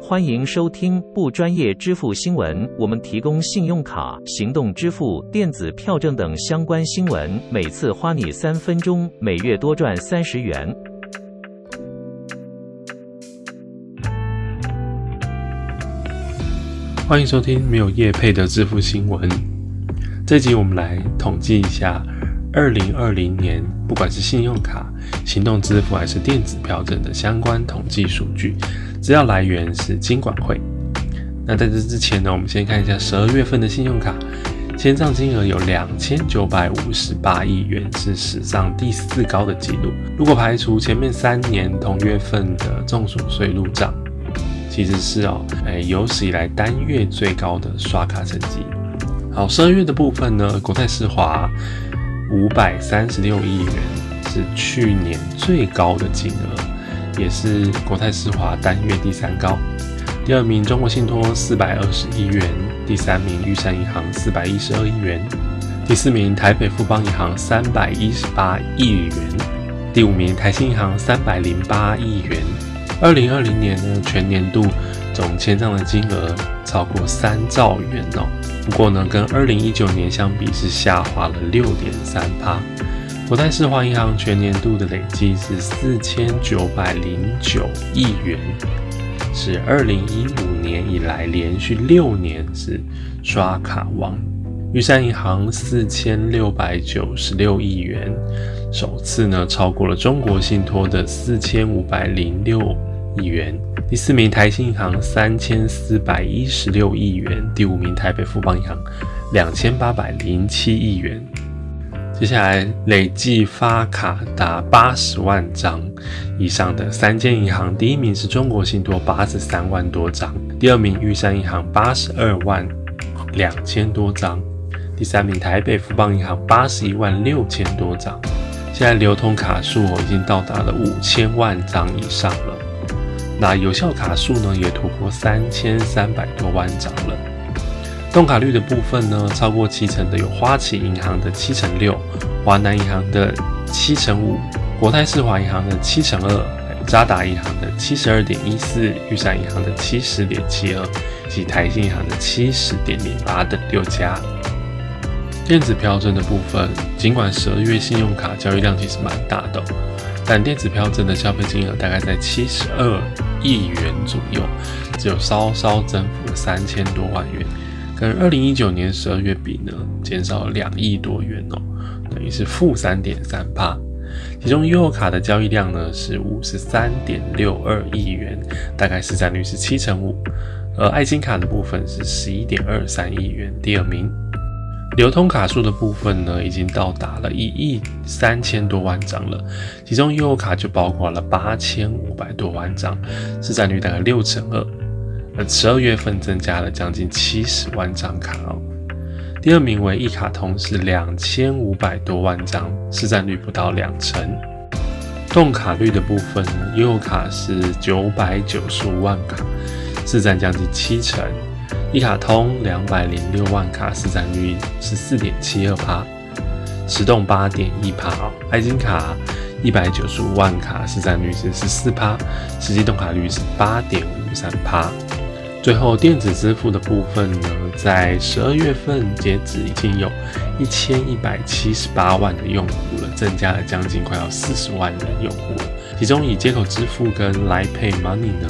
欢迎收听不专业支付新闻。我们提供信用卡、行动支付、电子票证等相关新闻，每次花你三分钟，每月多赚三十元。欢迎收听没有业配的支付新闻。这集我们来统计一下，二零二零年不管是信用卡、行动支付还是电子票证的相关统计数据。资料来源是金管会。那在这之前呢，我们先看一下十二月份的信用卡签账金额有两千九百五十八亿元，是史上第四高的纪录。如果排除前面三年同月份的重属税入账，其实是哦，哎，有史以来单月最高的刷卡成绩。好，十二月的部分呢，国泰世华五百三十六亿元是去年最高的金额。也是国泰世华单月第三高，第二名中国信托四百二十亿元，第三名玉山银行四百一十二亿元，第四名台北富邦银行三百一十八亿元，第五名台新银行三百零八亿元。二零二零年呢，全年度总签账的金额超过三兆元哦。不过呢，跟二零一九年相比是下滑了六点三趴。国泰世华银行全年度的累计是四千九百零九亿元，是二零一五年以来连续六年是刷卡王。玉山银行四千六百九十六亿元，首次呢超过了中国信托的四千五百零六亿元。第四名台新银行三千四百一十六亿元，第五名台北富邦银行两千八百零七亿元。接下来累计发卡达八十万张以上的三间银行，第一名是中国信托八十三万多张，第二名玉山银行八十二万两千多张，第三名台北富邦银行八十一万六千多张。现在流通卡数已经到达了五千万张以上了，那有效卡数呢也突破三千三百多万张了。动卡率的部分呢，超过七成的有花旗银行的七成六，华南银行的七成五，国泰世华银行的七成二，渣打银行的七十二点一四，玉山银行的七十点七二，及台新银行的七十点零八等六家。电子票证的部分，尽管十二月信用卡交易量其实蛮大的，但电子票证的消费金额大概在七十二亿元左右，只有稍稍增幅了三千多万元。跟二零一九年十二月比呢，减少了两亿多元哦，等于是负三点三帕。其中悠游卡的交易量呢是五十三点六二亿元，大概市占率是七成五。而爱心卡的部分是十一点二三亿元，第二名。流通卡数的部分呢，已经到达了一亿三千多万张了，其中悠游卡就包括了八千五百多万张，市占率大概六成二。而十二月份增加了将近七十万张卡哦，第二名为一卡通是两千五百多万张，市占率不到两成。动卡率的部分呢，悠游卡是九百九十五万卡，市占将近七成。一卡通两百零六万卡，市占率是四点七二趴，实动八点一趴哦。爱金卡一百九十五万卡，市占率是十四趴，实际动卡率是八点五三趴。最后，电子支付的部分呢，在十二月份截止已经有一千一百七十八万的用户了，增加了将近快要四十万人用户了。其中以接口支付跟 Line Pay Money 呢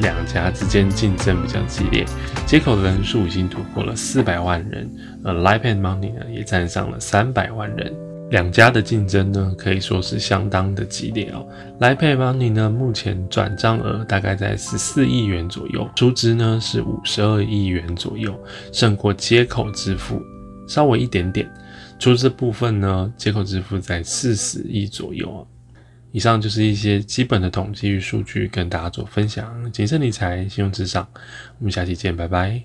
两家之间竞争比较激烈，接口的人数已经突破了四百万人，而 Line Pay Money 呢也站上了三百万人。两家的竞争呢，可以说是相当的激烈哦。来 Pay Money 呢，目前转账额大概在十四亿元左右，出资呢是五十二亿元左右，胜过接口支付稍微一点点。出资部分呢，接口支付在四十亿左右啊。以上就是一些基本的统计与数据，跟大家做分享。谨慎理财，信用至上。我们下期见，拜拜。